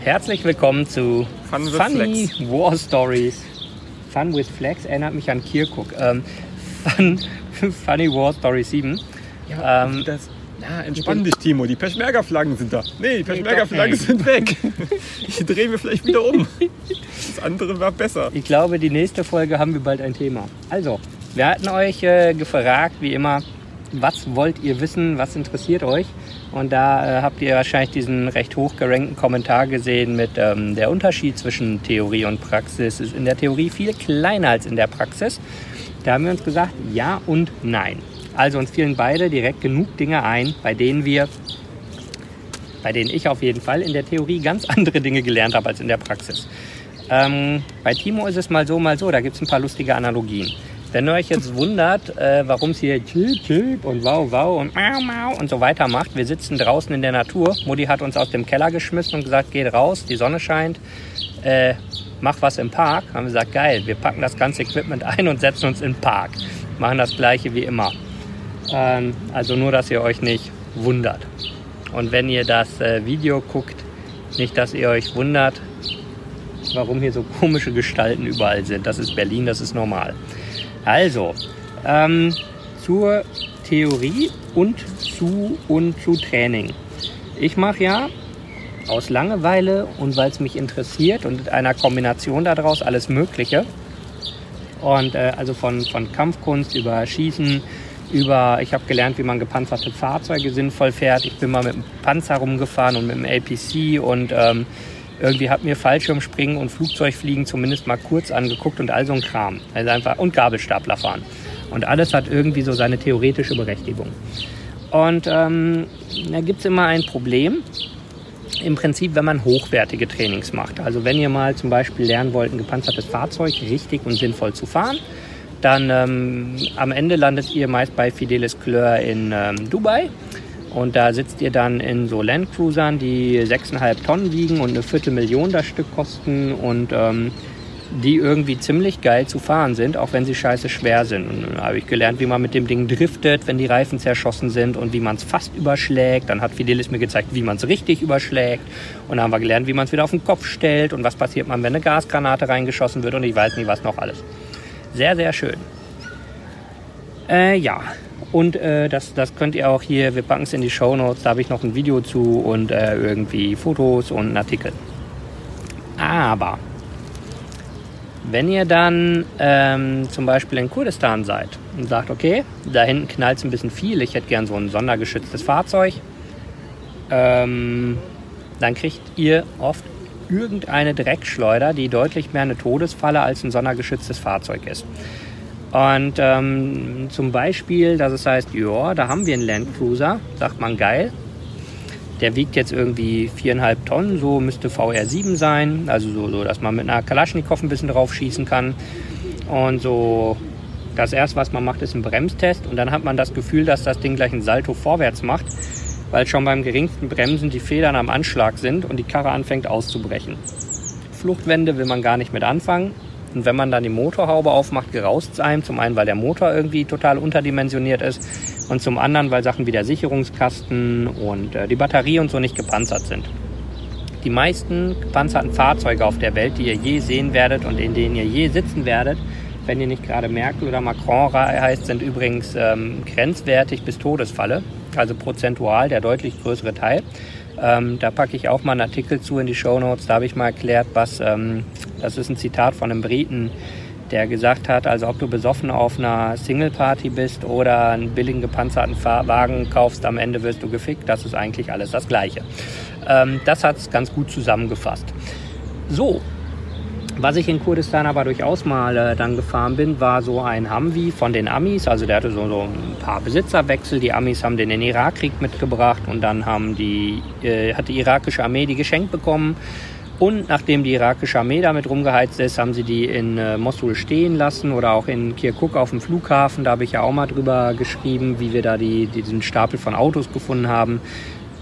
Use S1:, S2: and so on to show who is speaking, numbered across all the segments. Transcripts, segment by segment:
S1: Herzlich willkommen zu
S2: Fun with
S1: Funny
S2: Flex.
S1: War Stories. Fun with Flex erinnert mich an Kirkuk. Ähm, Fun, Funny War Story 7.
S2: Ja,
S1: Ähm,
S2: das, na, entspann dich, Timo. Die Peschmerga-Flaggen sind da. Nee, die Peschmerga-Flaggen
S1: nicht.
S2: sind weg. Ich drehe mir vielleicht wieder um. Das andere war besser.
S1: Ich glaube, die nächste Folge haben wir bald ein Thema. Also, wir hatten euch äh, gefragt, wie immer, was wollt ihr wissen, was interessiert euch? Und da äh, habt ihr wahrscheinlich diesen recht hoch gerankten Kommentar gesehen mit ähm, der Unterschied zwischen Theorie und Praxis ist in der Theorie viel kleiner als in der Praxis. Da haben wir uns gesagt, ja und nein. Also uns fielen beide direkt genug Dinge ein, bei denen wir, bei denen ich auf jeden Fall in der Theorie ganz andere Dinge gelernt habe als in der Praxis. Ähm, bei Timo ist es mal so, mal so. Da gibt es ein paar lustige Analogien. Wenn ihr euch jetzt wundert, äh, warum es hier Chip, Chip und Wow, Wow und Mau, Mau und so weiter macht, wir sitzen draußen in der Natur. Mutti hat uns aus dem Keller geschmissen und gesagt, geht raus, die Sonne scheint, äh, mach was im Park. Haben wir gesagt, geil, wir packen das ganze Equipment ein und setzen uns den Park. Machen das gleiche wie immer. Ähm, also nur, dass ihr euch nicht wundert. Und wenn ihr das äh, Video guckt, nicht, dass ihr euch wundert, warum hier so komische Gestalten überall sind. Das ist Berlin, das ist normal. Also, ähm, zur Theorie und zu, und zu Training. Ich mache ja aus Langeweile und weil es mich interessiert und in einer Kombination daraus alles Mögliche. Und äh, also von, von Kampfkunst über Schießen, über, ich habe gelernt, wie man gepanzerte Fahrzeuge sinnvoll fährt. Ich bin mal mit dem Panzer rumgefahren und mit dem APC und ähm, irgendwie hat mir Fallschirmspringen und Flugzeugfliegen zumindest mal kurz angeguckt und all so ein Kram. Also einfach, und Gabelstapler fahren. Und alles hat irgendwie so seine theoretische Berechtigung. Und ähm, da gibt es immer ein Problem. Im Prinzip, wenn man hochwertige Trainings macht. Also wenn ihr mal zum Beispiel lernen wollt, ein gepanzertes Fahrzeug richtig und sinnvoll zu fahren, dann ähm, am Ende landet ihr meist bei Fidelis Kleur in ähm, Dubai. Und da sitzt ihr dann in so Landcruisern, die 6,5 Tonnen wiegen und eine Viertelmillion das Stück kosten und ähm, die irgendwie ziemlich geil zu fahren sind, auch wenn sie scheiße schwer sind. Und dann habe ich gelernt, wie man mit dem Ding driftet, wenn die Reifen zerschossen sind und wie man es fast überschlägt. Dann hat Fidelis mir gezeigt, wie man es richtig überschlägt. Und dann haben wir gelernt, wie man es wieder auf den Kopf stellt und was passiert man, wenn eine Gasgranate reingeschossen wird und ich weiß nicht, was noch alles. Sehr, sehr schön. Äh, ja, und äh, das, das könnt ihr auch hier, wir packen es in die Show Notes, da habe ich noch ein Video zu und äh, irgendwie Fotos und einen Artikel. Aber wenn ihr dann ähm, zum Beispiel in Kurdistan seid und sagt, okay, da hinten knallt es ein bisschen viel, ich hätte gern so ein sondergeschütztes Fahrzeug, ähm, dann kriegt ihr oft irgendeine Dreckschleuder, die deutlich mehr eine Todesfalle als ein sondergeschütztes Fahrzeug ist. Und ähm, zum Beispiel, dass es heißt, ja, da haben wir einen Landcruiser, sagt man geil. Der wiegt jetzt irgendwie viereinhalb Tonnen, so müsste VR7 sein. Also so, so, dass man mit einer Kalaschnikow ein bisschen drauf schießen kann. Und so, das erste, was man macht, ist ein Bremstest. Und dann hat man das Gefühl, dass das Ding gleich ein Salto vorwärts macht, weil schon beim geringsten Bremsen die Federn am Anschlag sind und die Karre anfängt auszubrechen. Fluchtwände will man gar nicht mit anfangen. Und wenn man dann die Motorhaube aufmacht, geraust es einem. Zum einen, weil der Motor irgendwie total unterdimensioniert ist. Und zum anderen, weil Sachen wie der Sicherungskasten und äh, die Batterie und so nicht gepanzert sind. Die meisten gepanzerten Fahrzeuge auf der Welt, die ihr je sehen werdet und in denen ihr je sitzen werdet, wenn ihr nicht gerade Merkel oder Macron heißt, sind übrigens ähm, grenzwertig bis Todesfalle. Also prozentual der deutlich größere Teil. Ähm, da packe ich auch mal einen Artikel zu in die Show Notes. Da habe ich mal erklärt, was, ähm, das ist ein Zitat von einem Briten, der gesagt hat, also ob du besoffen auf einer Single-Party bist oder einen billigen gepanzerten Fahr Wagen kaufst, am Ende wirst du gefickt. Das ist eigentlich alles das Gleiche. Ähm, das hat es ganz gut zusammengefasst. So, was ich in Kurdistan aber durchaus mal äh, dann gefahren bin, war so ein Humvee von den Amis. Also der hatte so, so ein paar Besitzerwechsel. Die Amis haben den in den Irakkrieg mitgebracht und dann haben die, äh, hat die irakische Armee die geschenkt bekommen. Und nachdem die irakische Armee damit rumgeheizt ist, haben sie die in äh, Mosul stehen lassen oder auch in Kirkuk auf dem Flughafen. Da habe ich ja auch mal drüber geschrieben, wie wir da die, diesen Stapel von Autos gefunden haben.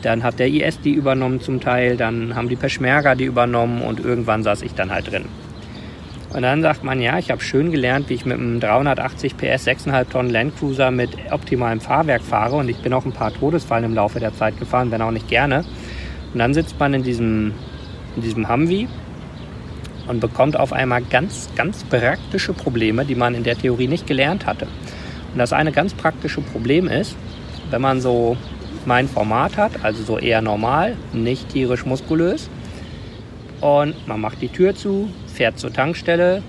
S1: Dann hat der IS die übernommen zum Teil, dann haben die Peschmerga die übernommen und irgendwann saß ich dann halt drin. Und dann sagt man, ja, ich habe schön gelernt, wie ich mit einem 380 PS 6,5 Tonnen Landcruiser mit optimalem Fahrwerk fahre und ich bin auch ein paar Todesfallen im Laufe der Zeit gefahren, wenn auch nicht gerne. Und dann sitzt man in diesem in diesem Humvee und bekommt auf einmal ganz, ganz praktische Probleme, die man in der Theorie nicht gelernt hatte. Und das eine ganz praktische Problem ist, wenn man so mein Format hat, also so eher normal, nicht tierisch muskulös, und man macht die Tür zu, fährt zur Tankstelle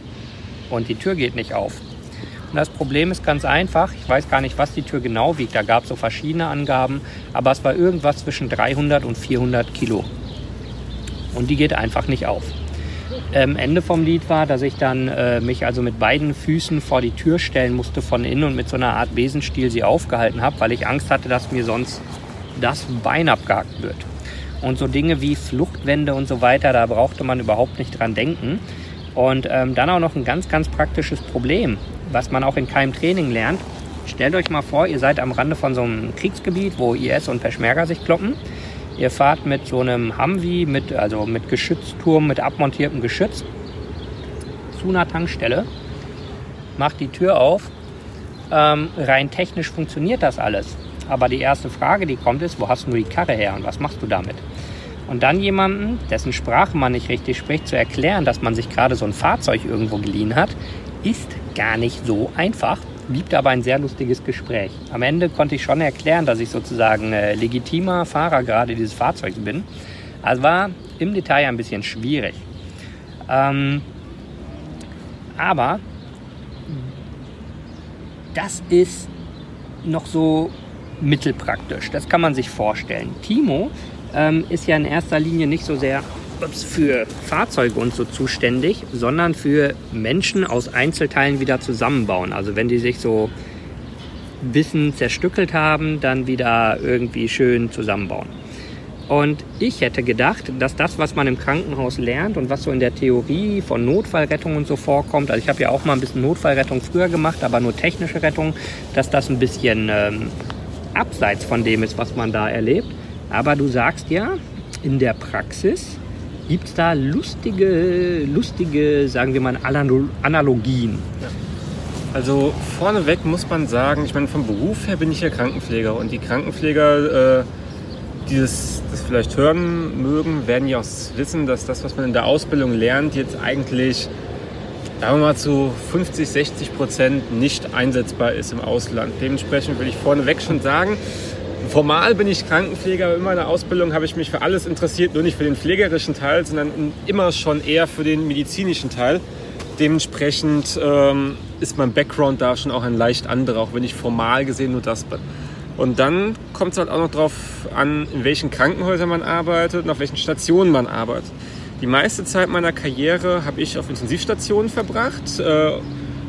S1: und die Tür geht nicht auf. Und das Problem ist ganz einfach. Ich weiß gar nicht, was die Tür genau wiegt. Da gab es so verschiedene Angaben. Aber es war irgendwas zwischen 300 und 400 Kilo. Und die geht einfach nicht auf. Ähm, Ende vom Lied war, dass ich dann äh, mich also mit beiden Füßen vor die Tür stellen musste von innen und mit so einer Art Besenstiel sie aufgehalten habe, weil ich Angst hatte, dass mir sonst das Bein abgehakt wird. Und so Dinge wie Fluchtwände und so weiter, da brauchte man überhaupt nicht dran denken. Und ähm, dann auch noch ein ganz, ganz praktisches Problem, was man auch in keinem Training lernt. Stellt euch mal vor, ihr seid am Rande von so einem Kriegsgebiet, wo IS und Peschmerga sich kloppen. Ihr fahrt mit so einem Humvee, mit, also mit Geschützturm, mit abmontiertem Geschütz zu einer Tankstelle, macht die Tür auf. Ähm, rein technisch funktioniert das alles. Aber die erste Frage, die kommt, ist, wo hast du die Karre her und was machst du damit? Und dann jemanden, dessen Sprache man nicht richtig spricht, zu erklären, dass man sich gerade so ein Fahrzeug irgendwo geliehen hat, ist gar nicht so einfach, blieb aber ein sehr lustiges Gespräch. Am Ende konnte ich schon erklären, dass ich sozusagen äh, legitimer Fahrer gerade dieses Fahrzeugs bin. Also war im Detail ein bisschen schwierig. Ähm, aber das ist noch so mittelpraktisch. Das kann man sich vorstellen. Timo ähm, ist ja in erster Linie nicht so sehr für Fahrzeuge und so zuständig, sondern für Menschen aus Einzelteilen wieder zusammenbauen. Also wenn die sich so Wissen zerstückelt haben, dann wieder irgendwie schön zusammenbauen. Und ich hätte gedacht, dass das, was man im Krankenhaus lernt und was so in der Theorie von Notfallrettung und so vorkommt, also ich habe ja auch mal ein bisschen Notfallrettung früher gemacht, aber nur technische Rettung, dass das ein bisschen ähm, abseits von dem ist, was man da erlebt. Aber du sagst ja, in der Praxis gibt es da lustige, lustige, sagen wir mal, Analogien.
S2: Also vorneweg muss man sagen, ich meine, vom Beruf her bin ich ja Krankenpfleger und die Krankenpfleger, äh, die das, das, vielleicht hören mögen, werden ja auch wissen, dass das, was man in der Ausbildung lernt, jetzt eigentlich, sagen wir mal, zu 50, 60 Prozent nicht einsetzbar ist im Ausland. Dementsprechend will ich vorneweg schon sagen, Formal bin ich Krankenpfleger, aber in meiner Ausbildung habe ich mich für alles interessiert, nur nicht für den pflegerischen Teil, sondern immer schon eher für den medizinischen Teil. Dementsprechend ähm, ist mein Background da schon auch ein leicht anderer, auch wenn ich formal gesehen nur das bin. Und dann kommt es halt auch noch darauf an, in welchen Krankenhäusern man arbeitet und auf welchen Stationen man arbeitet. Die meiste Zeit meiner Karriere habe ich auf Intensivstationen verbracht äh,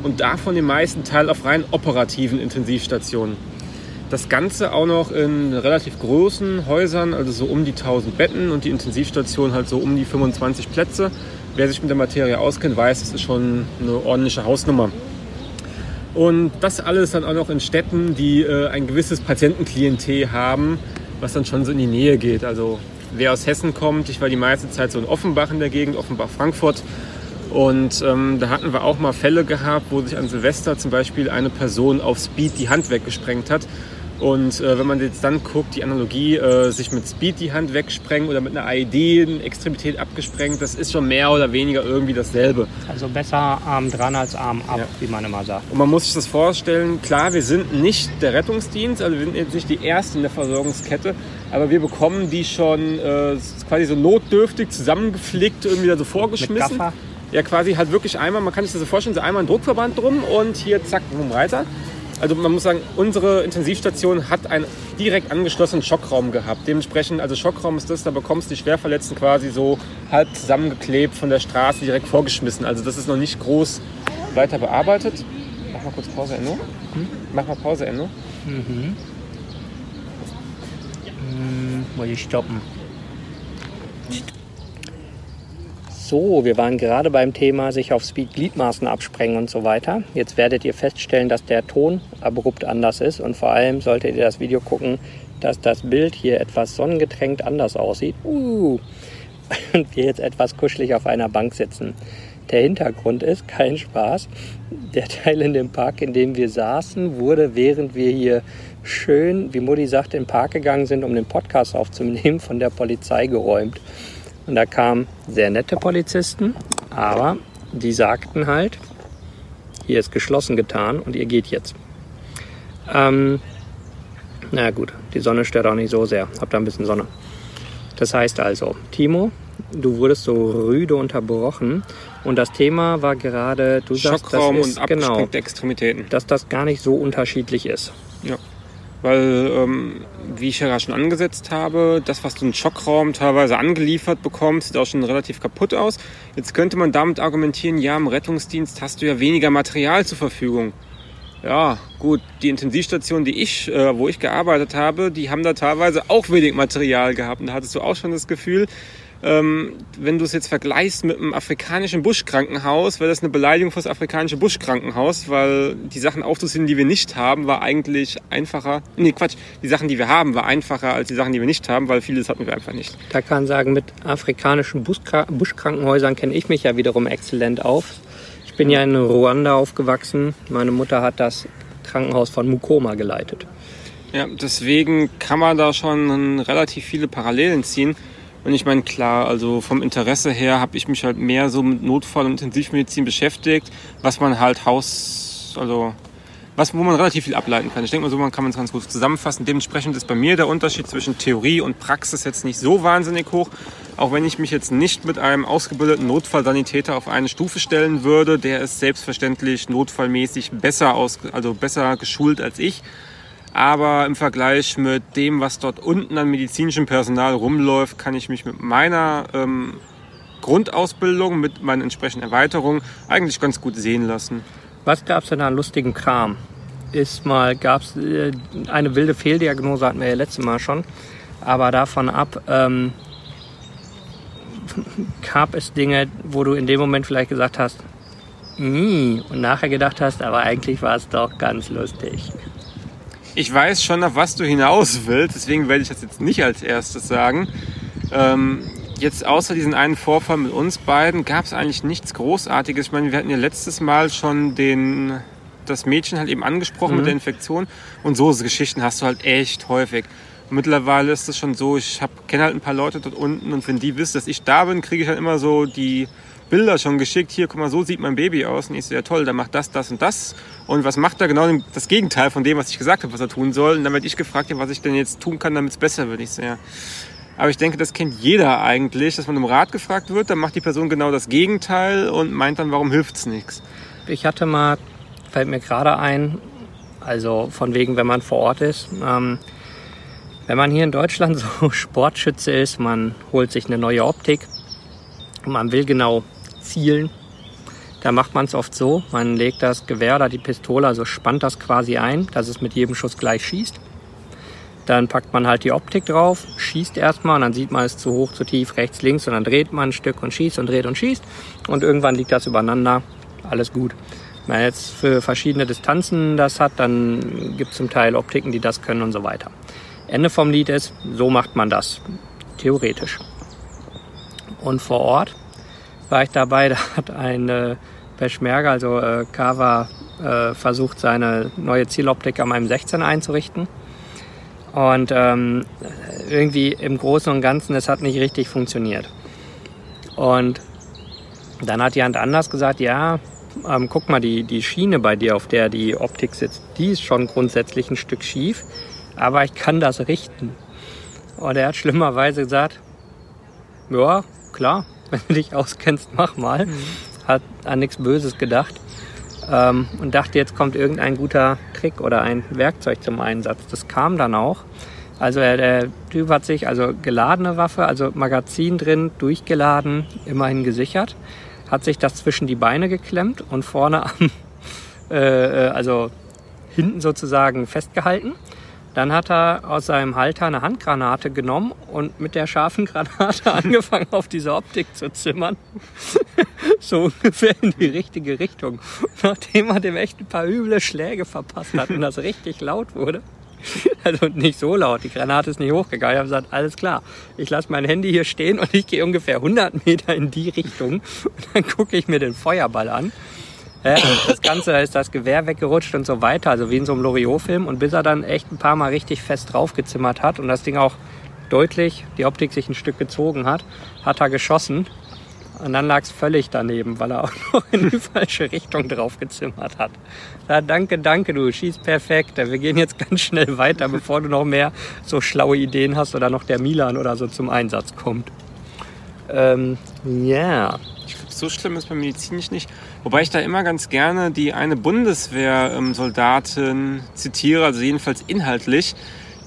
S2: und davon den meisten Teil auf rein operativen Intensivstationen. Das Ganze auch noch in relativ großen Häusern, also so um die 1000 Betten und die Intensivstation halt so um die 25 Plätze. Wer sich mit der Materie auskennt, weiß, es ist schon eine ordentliche Hausnummer. Und das alles dann auch noch in Städten, die äh, ein gewisses Patientenklientel haben, was dann schon so in die Nähe geht. Also wer aus Hessen kommt, ich war die meiste Zeit so in Offenbach in der Gegend, Offenbach-Frankfurt. Und ähm, da hatten wir auch mal Fälle gehabt, wo sich an Silvester zum Beispiel eine Person auf Speed die Hand weggesprengt hat. Und äh, wenn man jetzt dann guckt, die Analogie, äh, sich mit Speed die Hand wegsprengen oder mit einer AED eine Extremität abgesprengt, das ist schon mehr oder weniger irgendwie dasselbe.
S1: Also besser Arm dran als Arm ab, ja. wie man immer sagt.
S2: Und man muss sich das vorstellen, klar, wir sind nicht der Rettungsdienst, also wir sind jetzt nicht die Ersten in der Versorgungskette, aber wir bekommen die schon äh, quasi so notdürftig zusammengeflickt, irgendwie da so vorgeschmissen. Mit Gaffer. Ja, quasi halt wirklich einmal, man kann sich das so vorstellen, so einmal ein Druckverband drum und hier zack, vom Reiter. Also man muss sagen, unsere Intensivstation hat einen direkt angeschlossenen Schockraum gehabt. Dementsprechend, also Schockraum ist das, da bekommst du die Schwerverletzten quasi so halb zusammengeklebt von der Straße direkt vorgeschmissen. Also das ist noch nicht groß weiter bearbeitet. Mach mal kurz Pause, Enno. Hm? Mach mal Pause, Enno. Mhm.
S1: Hm, muss ich stoppen. So, wir waren gerade beim Thema sich auf Speed Gliedmaßen absprengen und so weiter. Jetzt werdet ihr feststellen, dass der Ton abrupt anders ist und vor allem solltet ihr das Video gucken, dass das Bild hier etwas sonnengetränkt anders aussieht. Uh, und wir jetzt etwas kuschelig auf einer Bank sitzen. Der Hintergrund ist, kein Spaß, der Teil in dem Park, in dem wir saßen, wurde, während wir hier schön, wie Mutti sagt, in den Park gegangen sind, um den Podcast aufzunehmen, von der Polizei geräumt. Und da kamen sehr nette Polizisten, aber die sagten halt, hier ist geschlossen getan und ihr geht jetzt. Ähm, na gut, die Sonne stört auch nicht so sehr. Habt da ein bisschen Sonne. Das heißt also, Timo, du wurdest so rüde unterbrochen und das Thema war gerade, du sagst,
S2: Schockraum
S1: das ist,
S2: und
S1: genau,
S2: Extremitäten.
S1: dass das gar nicht so unterschiedlich ist.
S2: Ja. Weil, ähm, wie ich ja gerade schon angesetzt habe, das, was du im Schockraum teilweise angeliefert bekommst, sieht auch schon relativ kaputt aus. Jetzt könnte man damit argumentieren, ja, im Rettungsdienst hast du ja weniger Material zur Verfügung. Ja, gut, die Intensivstation, die ich, äh, wo ich gearbeitet habe, die haben da teilweise auch wenig Material gehabt. Und da hattest du auch schon das Gefühl, ähm, wenn du es jetzt vergleichst mit einem afrikanischen Buschkrankenhaus, wäre das eine Beleidigung für das afrikanische Buschkrankenhaus, weil die Sachen aufzusehen, die wir nicht haben, war eigentlich einfacher. Nee, Quatsch, die Sachen, die wir haben, war einfacher als die Sachen, die wir nicht haben, weil vieles hatten wir einfach nicht.
S1: Da kann sagen, mit afrikanischen Buskra Buschkrankenhäusern kenne ich mich ja wiederum exzellent auf. Ich bin ja in Ruanda aufgewachsen. Meine Mutter hat das Krankenhaus von Mukoma geleitet.
S2: Ja, deswegen kann man da schon relativ viele Parallelen ziehen. Und ich meine, klar, also vom Interesse her habe ich mich halt mehr so mit Notfall- und Intensivmedizin beschäftigt, was man halt Haus, also was, wo man relativ viel ableiten kann. Ich denke mal, so man kann man es ganz gut zusammenfassen. Dementsprechend ist bei mir der Unterschied zwischen Theorie und Praxis jetzt nicht so wahnsinnig hoch. Auch wenn ich mich jetzt nicht mit einem ausgebildeten Notfallsanitäter auf eine Stufe stellen würde, der ist selbstverständlich notfallmäßig besser aus, also besser geschult als ich. Aber im Vergleich mit dem, was dort unten an medizinischem Personal rumläuft, kann ich mich mit meiner ähm, Grundausbildung, mit meinen entsprechenden Erweiterungen eigentlich ganz gut sehen lassen.
S1: Was gab es denn an lustigen Kram? Ist mal, gab es äh, eine wilde Fehldiagnose, hatten wir ja letztes Mal schon. Aber davon ab ähm, gab es Dinge, wo du in dem Moment vielleicht gesagt hast, und nachher gedacht hast, aber eigentlich war es doch ganz lustig.
S2: Ich weiß schon, auf was du hinaus willst, deswegen werde ich das jetzt nicht als erstes sagen. Ähm, jetzt außer diesen einen Vorfall mit uns beiden gab es eigentlich nichts Großartiges. Ich meine, wir hatten ja letztes Mal schon den, das Mädchen halt eben angesprochen mit der Infektion und so Geschichten hast du halt echt häufig. Und mittlerweile ist es schon so, ich kenne halt ein paar Leute dort unten und wenn die wissen, dass ich da bin, kriege ich halt immer so die Bilder schon geschickt. Hier, guck mal, so sieht mein Baby aus. Und ich so, ja toll, der macht das, das und das. Und was macht er genau das Gegenteil von dem, was ich gesagt habe, was er tun soll? Und dann werde ich gefragt, was ich denn jetzt tun kann, damit es besser wird. Ich so, ja. Aber ich denke, das kennt jeder eigentlich, dass man um Rat gefragt wird, dann macht die Person genau das Gegenteil und meint dann, warum hilft's nichts.
S1: Ich hatte mal, fällt mir gerade ein, also von wegen, wenn man vor Ort ist, ähm, wenn man hier in Deutschland so Sportschütze ist, man holt sich eine neue Optik, man will genau zielen, da macht man es oft so, man legt das Gewehr oder die Pistole, also spannt das quasi ein, dass es mit jedem Schuss gleich schießt. Dann packt man halt die Optik drauf, schießt erstmal und dann sieht man es zu hoch, zu tief, rechts, links und dann dreht man ein Stück und schießt und dreht und schießt und irgendwann liegt das übereinander, alles gut. Wenn man jetzt für verschiedene Distanzen das hat, dann gibt es zum Teil Optiken, die das können und so weiter. Ende vom Lied ist, so macht man das, theoretisch. Und vor Ort war ich dabei, da hat ein äh, Peschmerga, also äh, Kava, äh, versucht, seine neue Zieloptik an meinem 16 einzurichten. Und ähm, irgendwie im Großen und Ganzen, es hat nicht richtig funktioniert. Und dann hat jemand anders gesagt, ja, ähm, guck mal, die, die Schiene bei dir, auf der die Optik sitzt, die ist schon grundsätzlich ein Stück schief, aber ich kann das richten. Und er hat schlimmerweise gesagt, ja, klar, wenn du dich auskennst, mach mal. Hat an nichts Böses gedacht ähm, und dachte, jetzt kommt irgendein guter Trick oder ein Werkzeug zum Einsatz. Das kam dann auch. Also er, der Typ hat sich also geladene Waffe, also Magazin drin, durchgeladen, immerhin gesichert, hat sich das zwischen die Beine geklemmt und vorne am, äh, äh, also hinten sozusagen festgehalten. Dann hat er aus seinem Halter eine Handgranate genommen und mit der scharfen Granate angefangen, auf diese Optik zu zimmern. so ungefähr in die richtige Richtung. Nachdem er dem echt ein paar üble Schläge verpasst hat und das richtig laut wurde, also nicht so laut, die Granate ist nicht hochgegangen. Ich habe gesagt, alles klar, ich lasse mein Handy hier stehen und ich gehe ungefähr 100 Meter in die Richtung und dann gucke ich mir den Feuerball an. Ja, das Ganze ist das Gewehr weggerutscht und so weiter, also wie in so einem Loriot-Film. Und bis er dann echt ein paar Mal richtig fest draufgezimmert hat und das Ding auch deutlich die Optik sich ein Stück gezogen hat, hat er geschossen. Und dann lag es völlig daneben, weil er auch noch in die falsche Richtung drauf gezimmert hat. Ja, danke, danke, du schießt perfekt. Wir gehen jetzt ganz schnell weiter, bevor du noch mehr so schlaue Ideen hast oder noch der Milan oder so zum Einsatz kommt. Ähm, ja.
S2: Ich glaube, so schlimm ist beim medizinisch nicht. Wobei ich da immer ganz gerne die eine Bundeswehrsoldatin zitiere, also jedenfalls inhaltlich,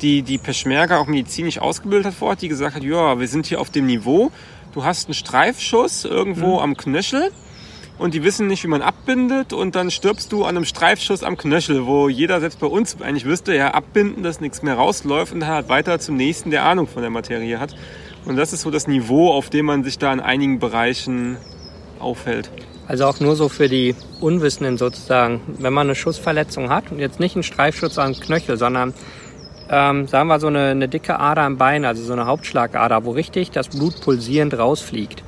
S2: die die Peschmerga auch medizinisch ausgebildet hat vor Ort, die gesagt hat, ja, wir sind hier auf dem Niveau, du hast einen Streifschuss irgendwo mhm. am Knöchel und die wissen nicht, wie man abbindet und dann stirbst du an einem Streifschuss am Knöchel, wo jeder selbst bei uns eigentlich wüsste, ja, abbinden, dass nichts mehr rausläuft und dann halt weiter zum nächsten, der Ahnung von der Materie hat. Und das ist so das Niveau, auf dem man sich da in einigen Bereichen aufhält.
S1: Also auch nur so für die Unwissenden sozusagen. Wenn man eine Schussverletzung hat und jetzt nicht einen Streifschuss am Knöchel, sondern ähm, sagen wir so eine, eine dicke Ader am Bein, also so eine Hauptschlagader, wo richtig das Blut pulsierend rausfliegt.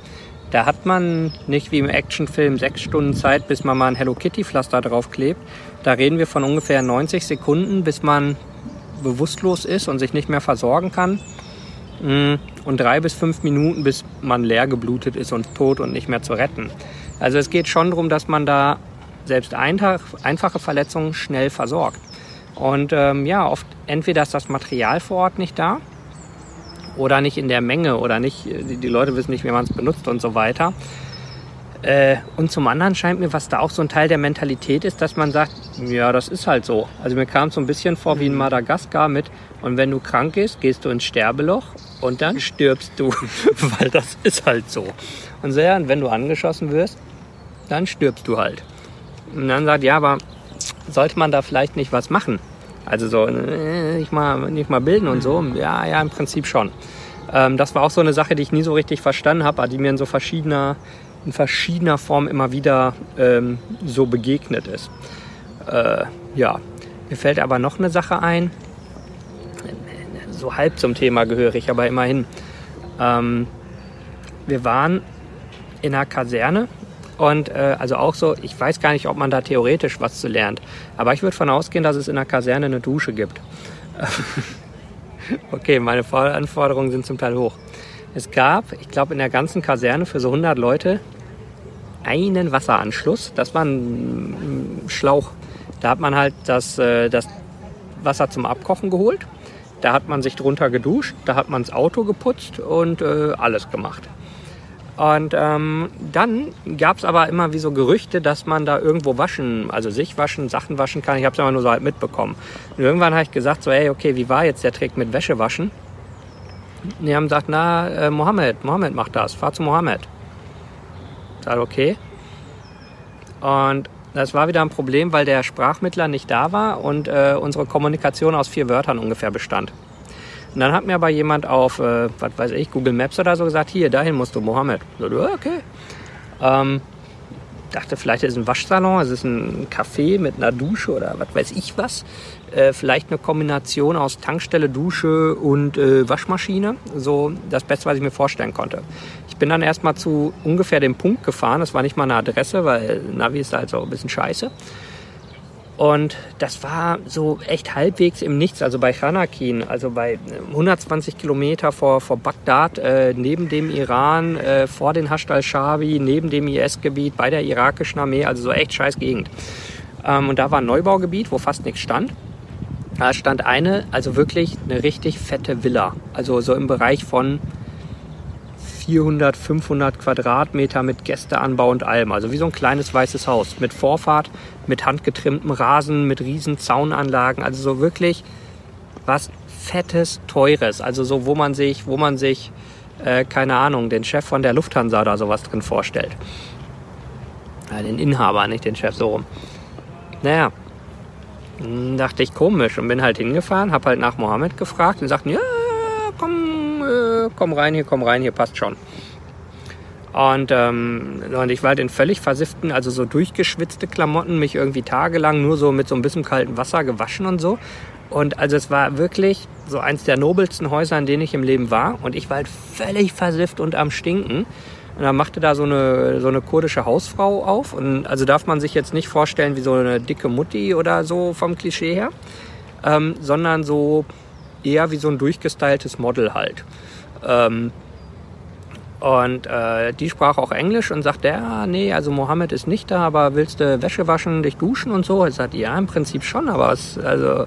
S1: Da hat man nicht wie im Actionfilm sechs Stunden Zeit, bis man mal ein Hello Kitty Pflaster draufklebt. Da reden wir von ungefähr 90 Sekunden, bis man bewusstlos ist und sich nicht mehr versorgen kann. Mm, und drei bis fünf Minuten, bis man leer geblutet ist und tot und nicht mehr zu retten. Also es geht schon darum, dass man da selbst einfache Verletzungen schnell versorgt. Und ähm, ja, oft entweder ist das Material vor Ort nicht da oder nicht in der Menge oder nicht, die, die Leute wissen nicht, wie man es benutzt und so weiter. Äh, und zum anderen scheint mir, was da auch so ein Teil der Mentalität ist, dass man sagt, ja, das ist halt so. Also mir kam es so ein bisschen vor wie in mhm. Madagaskar mit, und wenn du krank bist, gehst du ins Sterbeloch und dann stirbst du, weil das ist halt so. Und so, ja, wenn du angeschossen wirst, dann stirbst du halt. Und dann sagt, ja, aber sollte man da vielleicht nicht was machen? Also so, äh, nicht mal, nicht mal bilden und so. Ja, ja, im Prinzip schon. Ähm, das war auch so eine Sache, die ich nie so richtig verstanden habe, die mir in so verschiedener, in verschiedener Form immer wieder ähm, so begegnet ist. Äh, ja, mir fällt aber noch eine Sache ein, so halb zum Thema gehörig, aber immerhin. Ähm, wir waren in einer Kaserne und äh, also auch so, ich weiß gar nicht, ob man da theoretisch was zu lernt. Aber ich würde von ausgehen, dass es in der Kaserne eine Dusche gibt. okay, meine Anforderungen sind zum Teil hoch. Es gab, ich glaube, in der ganzen Kaserne für so 100 Leute einen Wasseranschluss. Das war ein Schlauch. Da hat man halt das, äh, das Wasser zum Abkochen geholt. Da hat man sich drunter geduscht, da hat man das Auto geputzt und äh, alles gemacht. Und ähm, dann gab es aber immer wie so Gerüchte, dass man da irgendwo waschen, also sich waschen, Sachen waschen kann. Ich habe es aber nur so halt mitbekommen. Und irgendwann habe ich gesagt, so, hey, okay, wie war jetzt der Trick mit Wäsche waschen? Und die haben gesagt, na, äh, Mohammed, Mohammed macht das, fahr zu Mohammed. Ich sage, okay. Und das war wieder ein Problem, weil der Sprachmittler nicht da war und äh, unsere Kommunikation aus vier Wörtern ungefähr bestand. Und dann hat mir aber jemand auf, äh, was weiß ich, Google Maps oder so gesagt, hier, dahin musst du, Mohammed. So, okay. Ähm, dachte, vielleicht ist es ein Waschsalon, es ist ein Café mit einer Dusche oder was weiß ich was. Äh, vielleicht eine Kombination aus Tankstelle, Dusche und äh, Waschmaschine. So das Beste, was ich mir vorstellen konnte. Ich bin dann erstmal zu ungefähr dem Punkt gefahren. Das war nicht mal eine Adresse, weil Navi ist halt so ein bisschen scheiße. Und das war so echt halbwegs im Nichts, also bei Chanakin, also bei 120 äh, Kilometer vor, vor Bagdad, äh, neben dem Iran, äh, vor den Hashd al-Shabi, neben dem IS-Gebiet, bei der irakischen Armee, also so echt scheiß Gegend. Ähm, und da war ein Neubaugebiet, wo fast nichts stand. Da stand eine, also wirklich eine richtig fette Villa, also so im Bereich von 400, 500 Quadratmeter mit Gästeanbau und allem. Also wie so ein kleines weißes Haus mit Vorfahrt, mit handgetrimmtem Rasen, mit riesen Zaunanlagen. Also so wirklich was Fettes, Teures. Also so, wo man sich, wo man sich, äh, keine Ahnung, den Chef von der Lufthansa oder sowas drin vorstellt. Ja, den Inhaber, nicht den Chef, so rum. Naja, hm, dachte ich komisch und bin halt hingefahren, hab halt nach Mohammed gefragt und sagten, ja, komm rein hier, komm rein hier, passt schon. Und, ähm, und ich war halt in völlig versifften, also so durchgeschwitzte Klamotten, mich irgendwie tagelang nur so mit so ein bisschen kaltem Wasser gewaschen und so. Und also es war wirklich so eins der nobelsten Häuser, in denen ich im Leben war. Und ich war halt völlig versifft und am Stinken. Und dann machte da so eine, so eine kurdische Hausfrau auf. Und also darf man sich jetzt nicht vorstellen wie so eine dicke Mutti oder so vom Klischee her, ähm, sondern so eher wie so ein durchgestyltes Model halt. Ähm, und äh, die sprach auch Englisch und sagte, ja, nee, also Mohammed ist nicht da, aber willst du Wäsche waschen, dich duschen und so? Ich sagte, ja, im Prinzip schon, aber es, also,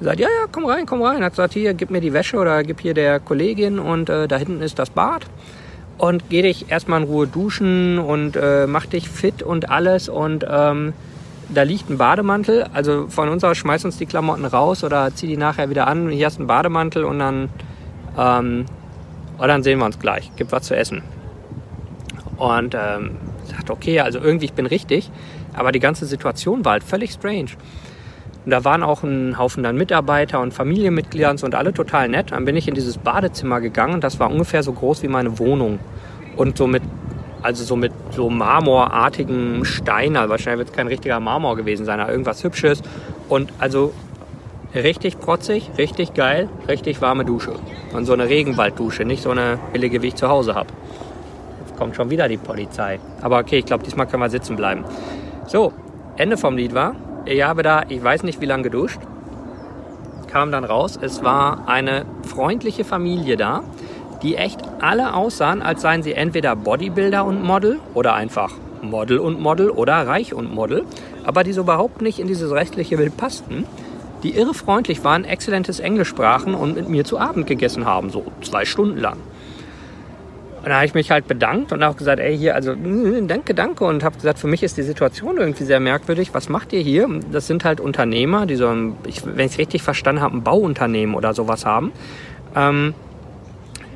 S1: sagt, ja, ja, komm rein, komm rein. Hat gesagt, hier, gib mir die Wäsche oder gib hier der Kollegin und äh, da hinten ist das Bad. Und geh dich erstmal in Ruhe duschen und äh, mach dich fit und alles und ähm, da liegt ein Bademantel. Also von uns aus schmeiß uns die Klamotten raus oder zieh die nachher wieder an. Hier hast du einen Bademantel und dann ähm, und dann sehen wir uns gleich, gibt was zu essen. Und ähm, sagt, okay, also irgendwie, ich bin richtig, aber die ganze Situation war halt völlig strange. Und da waren auch ein Haufen dann Mitarbeiter und Familienmitglieder und alle total nett. Dann bin ich in dieses Badezimmer gegangen und das war ungefähr so groß wie meine Wohnung. Und so mit, also so mit so marmorartigem Stein, also wahrscheinlich wird es kein richtiger Marmor gewesen sein, aber irgendwas Hübsches. Und also richtig protzig, richtig geil, richtig warme Dusche. Und so eine Regenwalddusche, nicht so eine billige, wie ich zu Hause habe. Jetzt kommt schon wieder die Polizei. Aber okay, ich glaube, diesmal können wir sitzen bleiben. So, Ende vom Lied war, ich habe da, ich weiß nicht wie lange geduscht, kam dann raus, es war eine freundliche Familie da, die echt alle aussahen, als seien sie entweder Bodybuilder und Model oder einfach Model und Model oder Reich und Model, aber die so überhaupt nicht in dieses rechtliche Bild passten die irre freundlich waren, exzellentes Englisch sprachen und mit mir zu Abend gegessen haben, so zwei Stunden lang. Und da habe ich mich halt bedankt und auch gesagt, ey, hier, also danke, danke. Und habe gesagt, für mich ist die Situation irgendwie sehr merkwürdig. Was macht ihr hier? Das sind halt Unternehmer, die so, ein, ich, wenn ich es richtig verstanden habe, ein Bauunternehmen oder sowas haben. Ähm,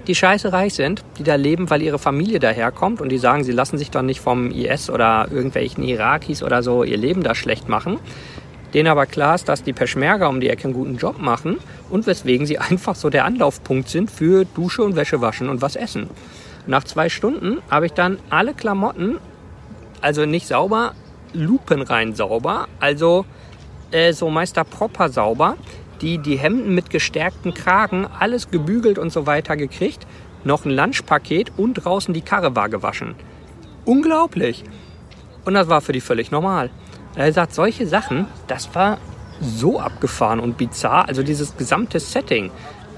S1: die scheiße reich sind, die da leben, weil ihre Familie daherkommt und die sagen, sie lassen sich doch nicht vom IS oder irgendwelchen Irakis oder so ihr Leben da schlecht machen denen aber klar ist, dass die Peschmerga um die Ecke einen guten Job machen und weswegen sie einfach so der Anlaufpunkt sind für Dusche und Wäsche waschen und was essen. Nach zwei Stunden habe ich dann alle Klamotten, also nicht sauber, lupenrein sauber, also äh, so Meister Proper sauber, die, die Hemden mit gestärkten Kragen, alles gebügelt und so weiter gekriegt, noch ein Lunchpaket und draußen die Karre war gewaschen. Unglaublich! Und das war für die völlig normal. Er sagt, solche Sachen, das war so abgefahren und bizarr, also dieses gesamte Setting.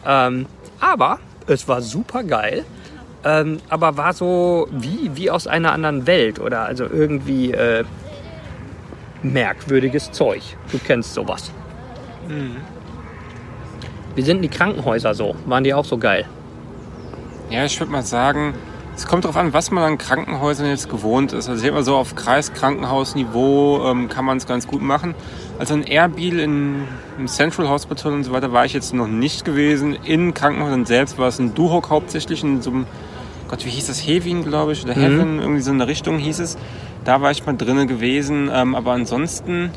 S1: Ähm, aber es war super geil, ähm, aber war so wie, wie aus einer anderen Welt oder also irgendwie äh, merkwürdiges Zeug. Du kennst sowas. Mhm. Wie sind die Krankenhäuser so? Waren die auch so geil?
S2: Ja, ich würde mal sagen, es kommt darauf an, was man an Krankenhäusern jetzt gewohnt ist. Also ich denke mal so auf Kreiskrankenhausniveau ähm, kann man es ganz gut machen. Also in Erbil, in, im Central Hospital und so weiter war ich jetzt noch nicht gewesen. In Krankenhäusern selbst war es ein Duhok hauptsächlich in so einem, Gott, wie hieß das? Hevin, glaube ich, oder mhm. Heaven, irgendwie so in der Richtung hieß es. Da war ich mal drinnen gewesen. Ähm, aber ansonsten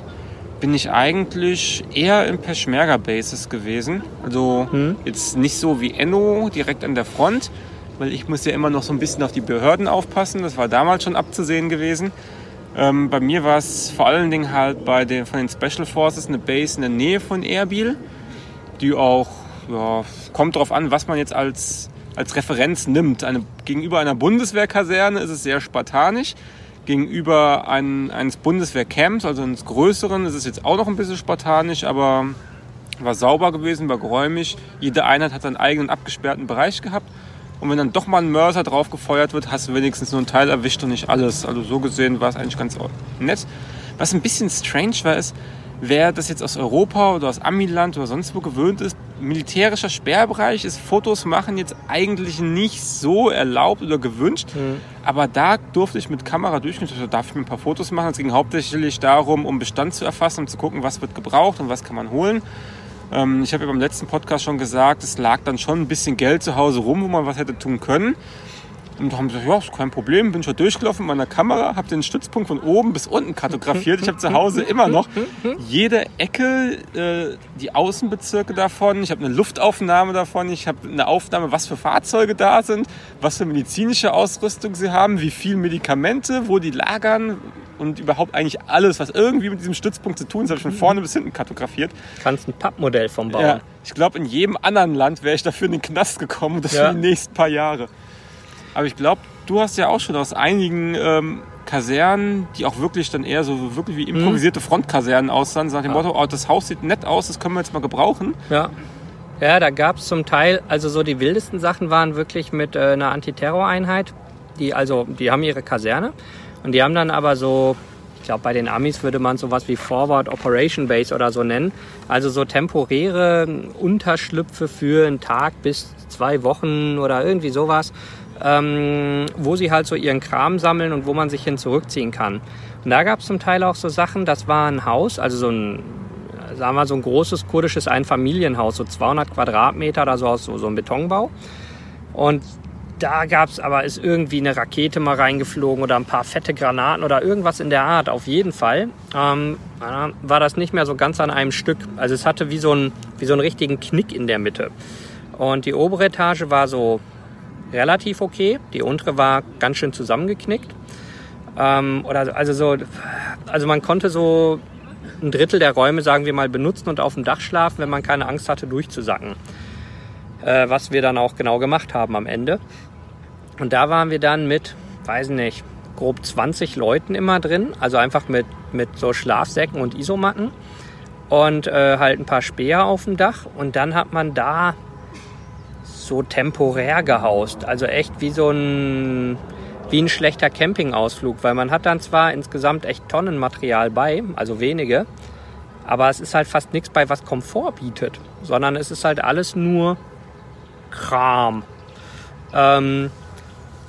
S2: bin ich eigentlich eher im Peschmerga-Bases gewesen. Also mhm. jetzt nicht so wie Enno direkt an der Front, weil ich muss ja immer noch so ein bisschen auf die Behörden aufpassen. Das war damals schon abzusehen gewesen. Ähm, bei mir war es vor allen Dingen halt bei den, von den Special Forces eine Base in der Nähe von Erbil, die auch, ja, kommt darauf an, was man jetzt als, als Referenz nimmt. Eine, gegenüber einer Bundeswehrkaserne ist es sehr spartanisch. Gegenüber ein, eines Bundeswehrcamps, also eines größeren, ist es jetzt auch noch ein bisschen spartanisch, aber war sauber gewesen, war geräumig. Jede Einheit hat seinen eigenen abgesperrten Bereich gehabt. Und wenn dann doch mal ein Mörser drauf gefeuert wird, hast du wenigstens nur einen Teil erwischt und nicht alles. Also so gesehen war es eigentlich ganz nett. Was ein bisschen strange war, ist, wer das jetzt aus Europa oder aus Amiland oder sonst wo gewöhnt ist, militärischer Sperrbereich ist Fotos machen jetzt eigentlich nicht so erlaubt oder gewünscht. Mhm. Aber da durfte ich mit Kamera durchgehen. Da darf ich mir ein paar Fotos machen. Es ging hauptsächlich darum, um Bestand zu erfassen, um zu gucken, was wird gebraucht und was kann man holen. Ähm, ich habe ja beim letzten Podcast schon gesagt, es lag dann schon ein bisschen Geld zu Hause rum, wo man was hätte tun können. Und da haben sie gesagt, ja, ist kein Problem, bin schon durchgelaufen mit meiner Kamera, habe den Stützpunkt von oben bis unten kartografiert. Ich habe zu Hause immer noch jede Ecke, äh, die Außenbezirke davon. Ich habe eine Luftaufnahme davon. Ich habe eine Aufnahme, was für Fahrzeuge da sind, was für medizinische Ausrüstung sie haben, wie viel Medikamente, wo die lagern und überhaupt eigentlich alles, was irgendwie mit diesem Stützpunkt zu tun ist, habe ich von vorne bis hinten kartografiert.
S1: Kannst ein Pappmodell vom bauen.
S2: Ja, ich glaube, in jedem anderen Land wäre ich dafür in den Knast gekommen, das ja. für die nächsten paar Jahre. Aber ich glaube, du hast ja auch schon aus einigen ähm, Kasernen, die auch wirklich dann eher so wirklich wie improvisierte Frontkasernen aussahen, nach dem ja. Motto, oh, das Haus sieht nett aus, das können wir jetzt mal gebrauchen.
S1: Ja. Ja, da gab es zum Teil, also so die wildesten Sachen waren wirklich mit äh, einer Antiterroreinheit. Die, also, die haben ihre Kaserne und die haben dann aber so, ich glaube, bei den Amis würde man sowas wie Forward Operation Base oder so nennen. Also so temporäre Unterschlüpfe für einen Tag bis zwei Wochen oder irgendwie sowas, ähm, wo sie halt so ihren Kram sammeln und wo man sich hin zurückziehen kann. Und da gab es zum Teil auch so Sachen, das war ein Haus, also so ein sagen wir so ein großes kurdisches Einfamilienhaus, so 200 Quadratmeter oder so aus so, so ein Betonbau. Und da gab es aber, ist irgendwie eine Rakete mal reingeflogen oder ein paar fette Granaten oder irgendwas in der Art. Auf jeden Fall ähm, war das nicht mehr so ganz an einem Stück. Also es hatte wie so, ein, wie so einen richtigen Knick in der Mitte. Und die obere Etage war so relativ okay. Die untere war ganz schön zusammengeknickt. Ähm, oder also so, also man konnte so ein Drittel der Räume, sagen wir mal, benutzen und auf dem Dach schlafen, wenn man keine Angst hatte, durchzusacken. Äh, was wir dann auch genau gemacht haben am Ende. Und da waren wir dann mit, weiß nicht, grob 20 Leuten immer drin. Also einfach mit, mit so Schlafsäcken und Isomatten. Und äh, halt ein paar Speer auf dem Dach. Und dann hat man da so temporär gehaust. Also echt wie so ein wie ein schlechter Campingausflug, weil man hat dann zwar insgesamt echt Tonnen Material bei, also wenige, aber es ist halt fast nichts bei, was Komfort bietet, sondern es ist halt alles nur Kram. Ähm,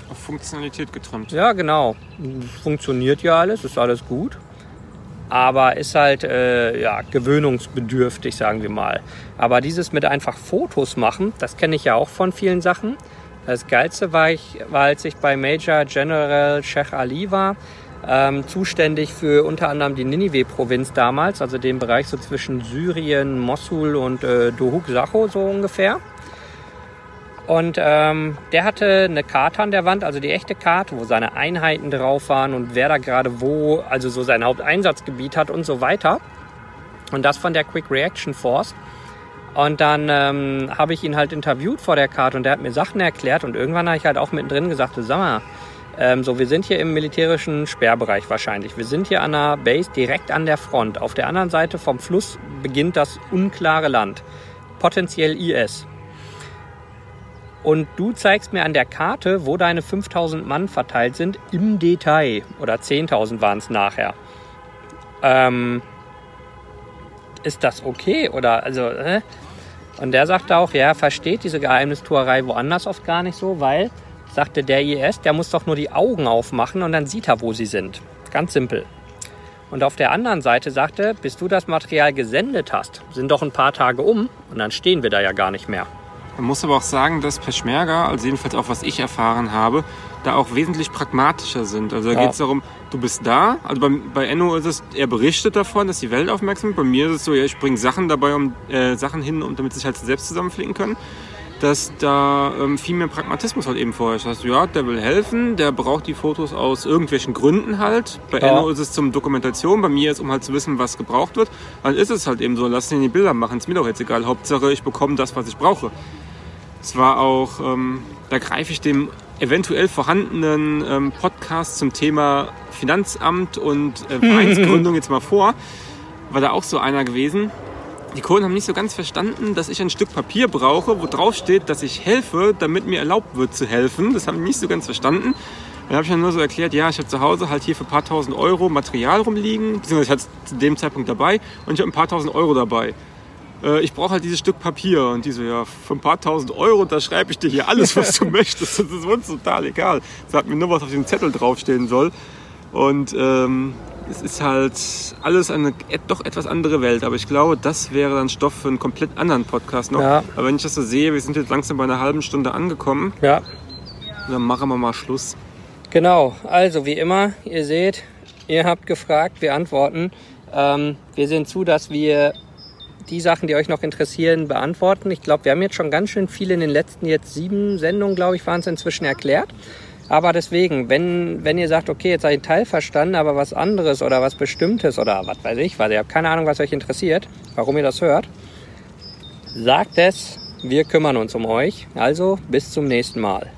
S2: Auf Funktionalität getrimmt.
S1: Ja, genau. Funktioniert ja alles, ist alles gut. Aber ist halt äh, ja, gewöhnungsbedürftig, sagen wir mal. Aber dieses mit einfach Fotos machen, das kenne ich ja auch von vielen Sachen. Das Geilste war, ich, war als ich bei Major General Sheikh Ali war, ähm, zuständig für unter anderem die Ninive-Provinz damals, also den Bereich so zwischen Syrien, Mosul und äh, Dohuk Sacho so ungefähr. Und ähm, der hatte eine Karte an der Wand, also die echte Karte, wo seine Einheiten drauf waren und wer da gerade wo, also so sein Haupteinsatzgebiet hat und so weiter. Und das von der Quick Reaction Force. Und dann ähm, habe ich ihn halt interviewt vor der Karte und der hat mir Sachen erklärt und irgendwann habe ich halt auch mittendrin gesagt, sag mal, ähm, so wir sind hier im militärischen Sperrbereich wahrscheinlich. Wir sind hier an einer Base direkt an der Front. Auf der anderen Seite vom Fluss beginnt das unklare Land, potenziell IS. Und du zeigst mir an der Karte, wo deine 5000 Mann verteilt sind, im Detail. Oder 10.000 waren es nachher. Ähm, ist das okay? Oder also, äh? Und der sagte auch, ja, versteht diese Geheimnistuerei woanders oft gar nicht so, weil, sagte der IS, der muss doch nur die Augen aufmachen und dann sieht er, wo sie sind. Ganz simpel. Und auf der anderen Seite sagte, bis du das Material gesendet hast, sind doch ein paar Tage um und dann stehen wir da ja gar nicht mehr.
S2: Man muss aber auch sagen, dass Peschmerga, also jedenfalls auch was ich erfahren habe, da auch wesentlich pragmatischer sind. Also da ja. geht es darum, du bist da. Also bei, bei Enno ist es, er berichtet davon, dass die Welt aufmerksam ist. Bei mir ist es so, ja, ich bringe Sachen dabei, um äh, Sachen hin, um, damit sie sich halt selbst zusammenflicken können. Dass da ähm, viel mehr Pragmatismus halt eben vorherrscht. Das heißt, ja, der will helfen, der braucht die Fotos aus irgendwelchen Gründen halt. Bei ja. Enno ist es zum Dokumentation, bei mir ist um halt zu wissen, was gebraucht wird. Dann ist es halt eben so, lass ihn die Bilder machen, ist mir doch jetzt egal. Hauptsache, ich bekomme das, was ich brauche. Es war auch, ähm, da greife ich dem eventuell vorhandenen ähm, Podcast zum Thema Finanzamt und äh, Vereinsgründung jetzt mal vor. War da auch so einer gewesen. Die Kurden haben nicht so ganz verstanden, dass ich ein Stück Papier brauche, wo drauf steht, dass ich helfe, damit mir erlaubt wird zu helfen. Das haben die nicht so ganz verstanden. Dann habe ich dann nur so erklärt, ja, ich habe zu Hause halt hier für ein paar tausend Euro Material rumliegen, beziehungsweise ich hatte es zu dem Zeitpunkt dabei und ich habe ein paar tausend Euro dabei äh, ich brauche halt dieses Stück Papier. Und die so, ja, für ein paar tausend Euro, da schreibe ich dir hier alles, was du möchtest. Das ist uns total egal. Hat mir nur was auf dem Zettel draufstehen soll. Und ähm, es ist halt alles eine doch etwas andere Welt. Aber ich glaube, das wäre dann Stoff für einen komplett anderen Podcast noch. Ja. Aber wenn ich das so sehe, wir sind jetzt langsam bei einer halben Stunde angekommen.
S1: Ja.
S2: Dann machen wir mal Schluss.
S1: Genau, also wie immer, ihr seht, ihr habt gefragt, wir antworten. Ähm, wir sehen zu, dass wir die Sachen, die euch noch interessieren, beantworten. Ich glaube, wir haben jetzt schon ganz schön viel in den letzten jetzt sieben Sendungen, glaube ich, waren es inzwischen erklärt. Aber deswegen, wenn, wenn ihr sagt, okay, jetzt habe ich einen Teil verstanden, aber was anderes oder was Bestimmtes oder was weiß ich, weil ihr habt keine Ahnung, was euch interessiert, warum ihr das hört, sagt es. Wir kümmern uns um euch. Also bis zum nächsten Mal.